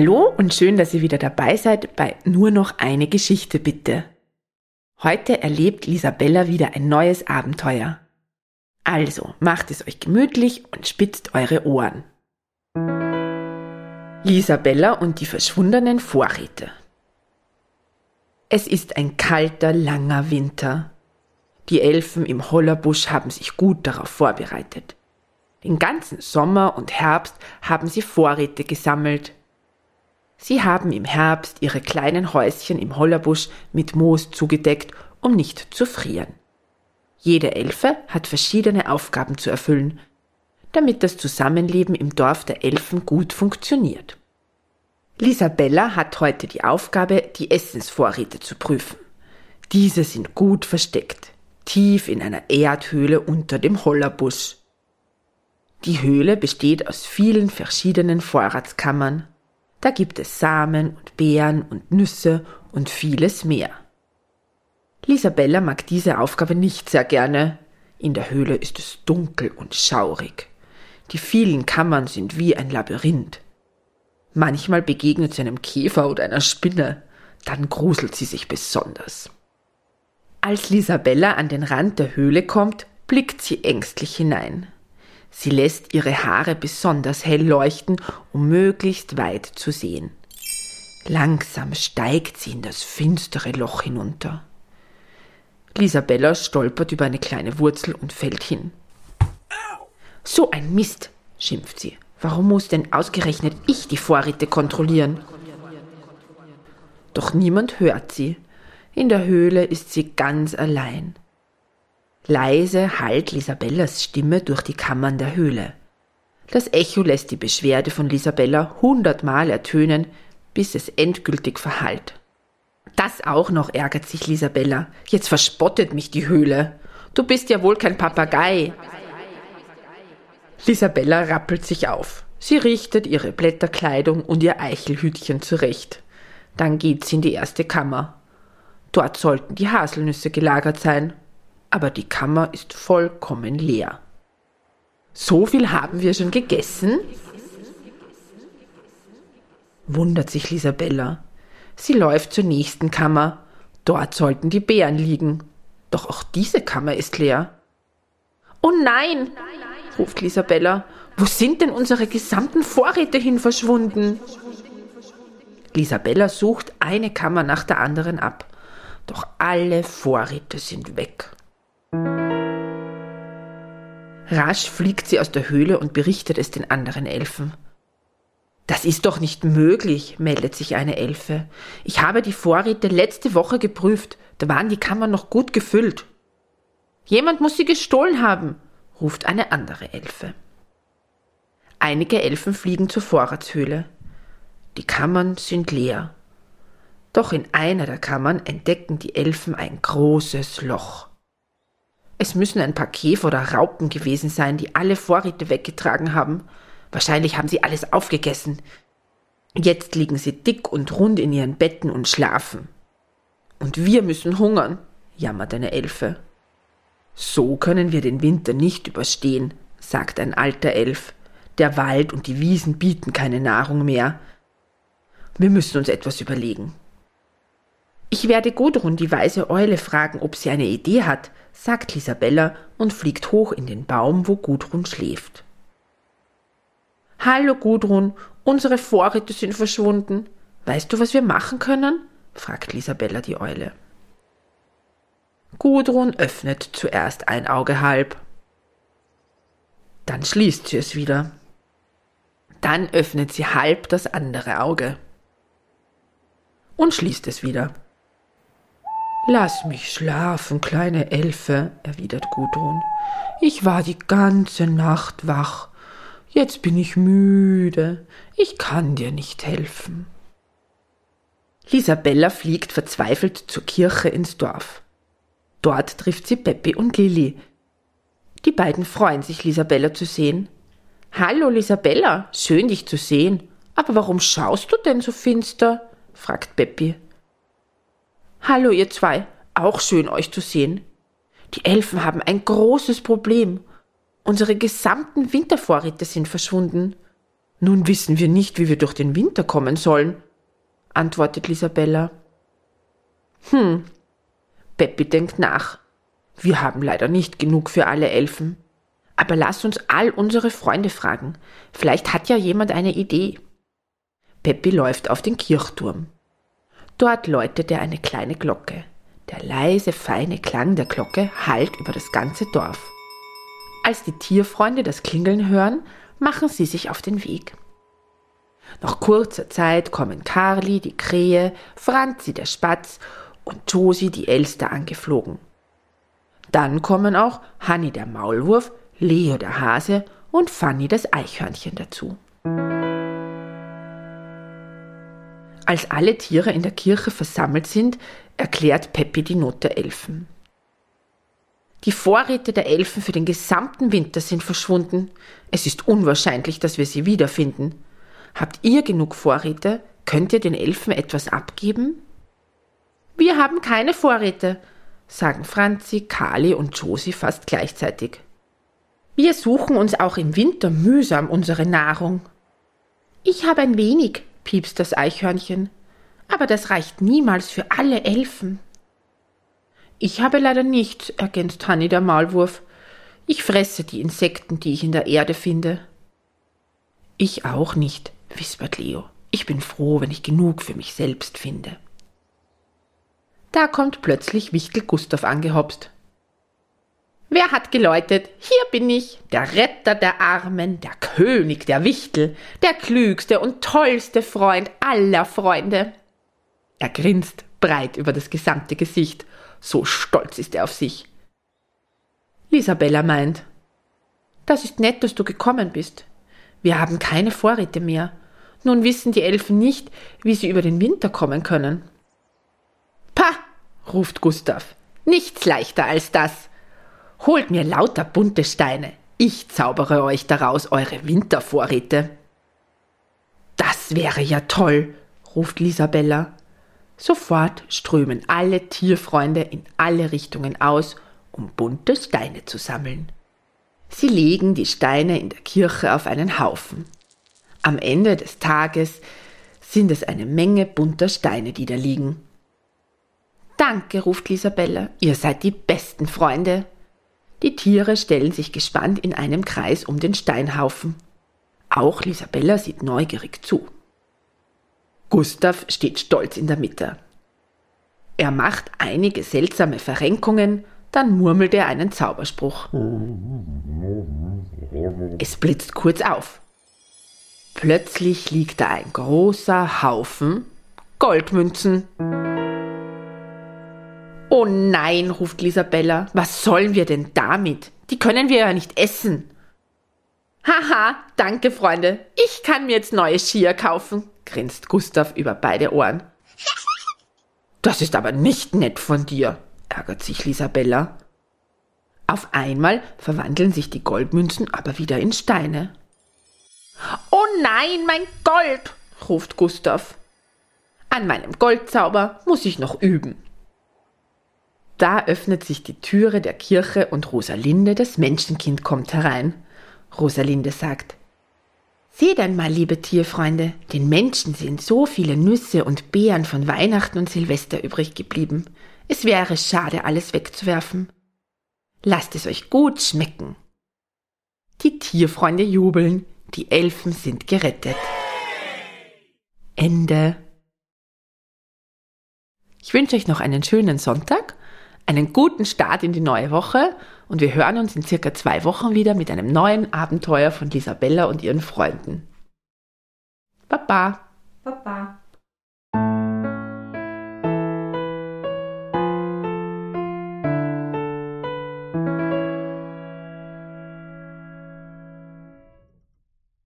Hallo und schön, dass ihr wieder dabei seid bei Nur noch eine Geschichte bitte. Heute erlebt Lisabella wieder ein neues Abenteuer. Also macht es euch gemütlich und spitzt eure Ohren. Lisabella und die verschwundenen Vorräte. Es ist ein kalter, langer Winter. Die Elfen im Hollerbusch haben sich gut darauf vorbereitet. Den ganzen Sommer und Herbst haben sie Vorräte gesammelt. Sie haben im Herbst ihre kleinen Häuschen im Hollerbusch mit Moos zugedeckt, um nicht zu frieren. Jede Elfe hat verschiedene Aufgaben zu erfüllen, damit das Zusammenleben im Dorf der Elfen gut funktioniert. Lisabella hat heute die Aufgabe, die Essensvorräte zu prüfen. Diese sind gut versteckt, tief in einer Erdhöhle unter dem Hollerbusch. Die Höhle besteht aus vielen verschiedenen Vorratskammern. Da gibt es Samen und Beeren und Nüsse und vieles mehr. Lisabella mag diese Aufgabe nicht sehr gerne. In der Höhle ist es dunkel und schaurig. Die vielen Kammern sind wie ein Labyrinth. Manchmal begegnet sie einem Käfer oder einer Spinne, dann gruselt sie sich besonders. Als Lisabella an den Rand der Höhle kommt, blickt sie ängstlich hinein. Sie lässt ihre Haare besonders hell leuchten, um möglichst weit zu sehen. Langsam steigt sie in das finstere Loch hinunter. Lisabella stolpert über eine kleine Wurzel und fällt hin. So ein Mist, schimpft sie. Warum muss denn ausgerechnet ich die Vorräte kontrollieren? Doch niemand hört sie. In der Höhle ist sie ganz allein. Leise hallt Lisabellas Stimme durch die Kammern der Höhle. Das Echo lässt die Beschwerde von Lisabella hundertmal ertönen, bis es endgültig verhallt. Das auch noch ärgert sich Lisabella. Jetzt verspottet mich die Höhle. Du bist ja wohl kein Papagei. Lisabella rappelt sich auf. Sie richtet ihre Blätterkleidung und ihr Eichelhütchen zurecht. Dann geht sie in die erste Kammer. Dort sollten die Haselnüsse gelagert sein aber die Kammer ist vollkommen leer. So viel haben wir schon gegessen? wundert sich Lisabella. Sie läuft zur nächsten Kammer. Dort sollten die Beeren liegen. Doch auch diese Kammer ist leer. Oh nein, ruft Lisabella. Wo sind denn unsere gesamten Vorräte hin verschwunden? Lisabella sucht eine Kammer nach der anderen ab. Doch alle Vorräte sind weg. Rasch fliegt sie aus der Höhle und berichtet es den anderen Elfen. Das ist doch nicht möglich, meldet sich eine Elfe. Ich habe die Vorräte letzte Woche geprüft, da waren die Kammern noch gut gefüllt. Jemand muss sie gestohlen haben, ruft eine andere Elfe. Einige Elfen fliegen zur Vorratshöhle. Die Kammern sind leer. Doch in einer der Kammern entdecken die Elfen ein großes Loch. Es müssen ein paar Käfer oder Raupen gewesen sein, die alle Vorräte weggetragen haben. Wahrscheinlich haben sie alles aufgegessen. Jetzt liegen sie dick und rund in ihren Betten und schlafen. Und wir müssen hungern, jammert eine Elfe. So können wir den Winter nicht überstehen, sagt ein alter Elf. Der Wald und die Wiesen bieten keine Nahrung mehr. Wir müssen uns etwas überlegen. Ich werde Gudrun, die weise Eule, fragen, ob sie eine Idee hat, sagt Lisabella und fliegt hoch in den Baum, wo Gudrun schläft. Hallo Gudrun, unsere Vorräte sind verschwunden. Weißt du, was wir machen können? fragt Lisabella die Eule. Gudrun öffnet zuerst ein Auge halb. Dann schließt sie es wieder. Dann öffnet sie halb das andere Auge. Und schließt es wieder. Lass mich schlafen, kleine Elfe, erwidert Gudrun. Ich war die ganze Nacht wach. Jetzt bin ich müde. Ich kann dir nicht helfen. Lisabella fliegt verzweifelt zur Kirche ins Dorf. Dort trifft sie Peppi und Lilli. Die beiden freuen sich, Lisabella zu sehen. Hallo, Lisabella, schön dich zu sehen. Aber warum schaust du denn so finster? fragt Peppi. Hallo, ihr zwei. Auch schön, euch zu sehen. Die Elfen haben ein großes Problem. Unsere gesamten Wintervorräte sind verschwunden. Nun wissen wir nicht, wie wir durch den Winter kommen sollen, antwortet Lisabella. Hm. Peppi denkt nach. Wir haben leider nicht genug für alle Elfen. Aber lass uns all unsere Freunde fragen. Vielleicht hat ja jemand eine Idee. Peppi läuft auf den Kirchturm. Dort läutet er eine kleine Glocke. Der leise, feine Klang der Glocke hallt über das ganze Dorf. Als die Tierfreunde das Klingeln hören, machen sie sich auf den Weg. Nach kurzer Zeit kommen Karli, die Krähe, Franzi, der Spatz und Josi, die Elster, angeflogen. Dann kommen auch Hanni, der Maulwurf, Leo, der Hase und Fanny, das Eichhörnchen, dazu. Als alle Tiere in der Kirche versammelt sind, erklärt Peppi die Not der Elfen. Die Vorräte der Elfen für den gesamten Winter sind verschwunden. Es ist unwahrscheinlich, dass wir sie wiederfinden. Habt ihr genug Vorräte? Könnt ihr den Elfen etwas abgeben? Wir haben keine Vorräte, sagen Franzi, Kali und Josi fast gleichzeitig. Wir suchen uns auch im Winter mühsam unsere Nahrung. Ich habe ein wenig, piepst das Eichhörnchen, aber das reicht niemals für alle Elfen. Ich habe leider nichts, ergänzt Hanni der Maulwurf. Ich fresse die Insekten, die ich in der Erde finde. Ich auch nicht, wispert Leo. Ich bin froh, wenn ich genug für mich selbst finde. Da kommt plötzlich Wichtel Gustav angehopst. Wer hat geläutet? Hier bin ich, der Retter der Armen, der König der Wichtel, der klügste und tollste Freund aller Freunde. Er grinst breit über das gesamte Gesicht, so stolz ist er auf sich. Lisabella meint, das ist nett, dass du gekommen bist. Wir haben keine Vorräte mehr. Nun wissen die Elfen nicht, wie sie über den Winter kommen können. Pah, ruft Gustav, nichts leichter als das. Holt mir lauter bunte Steine, ich zaubere euch daraus eure Wintervorräte. Das wäre ja toll, ruft Lisabella. Sofort strömen alle Tierfreunde in alle Richtungen aus, um bunte Steine zu sammeln. Sie legen die Steine in der Kirche auf einen Haufen. Am Ende des Tages sind es eine Menge bunter Steine, die da liegen. Danke, ruft Lisabella, ihr seid die besten Freunde. Die Tiere stellen sich gespannt in einem Kreis um den Steinhaufen. Auch Lisabella sieht neugierig zu. Gustav steht stolz in der Mitte. Er macht einige seltsame Verrenkungen, dann murmelt er einen Zauberspruch. Es blitzt kurz auf. Plötzlich liegt da ein großer Haufen Goldmünzen. Oh nein, ruft Lisabella, was sollen wir denn damit? Die können wir ja nicht essen. Haha, danke, Freunde. Ich kann mir jetzt neue Skier kaufen, grinst Gustav über beide Ohren. Das ist aber nicht nett von dir, ärgert sich Lisabella. Auf einmal verwandeln sich die Goldmünzen aber wieder in Steine. Oh nein, mein Gold, ruft Gustav. An meinem Goldzauber muss ich noch üben. Da öffnet sich die Türe der Kirche und Rosalinde, das Menschenkind, kommt herein. Rosalinde sagt, Seht einmal, liebe Tierfreunde, den Menschen sind so viele Nüsse und Beeren von Weihnachten und Silvester übrig geblieben. Es wäre schade, alles wegzuwerfen. Lasst es euch gut schmecken. Die Tierfreunde jubeln, die Elfen sind gerettet. Ende. Ich wünsche euch noch einen schönen Sonntag einen guten Start in die neue Woche und wir hören uns in circa zwei Wochen wieder mit einem neuen Abenteuer von Lisabella und ihren Freunden. Baba. Baba.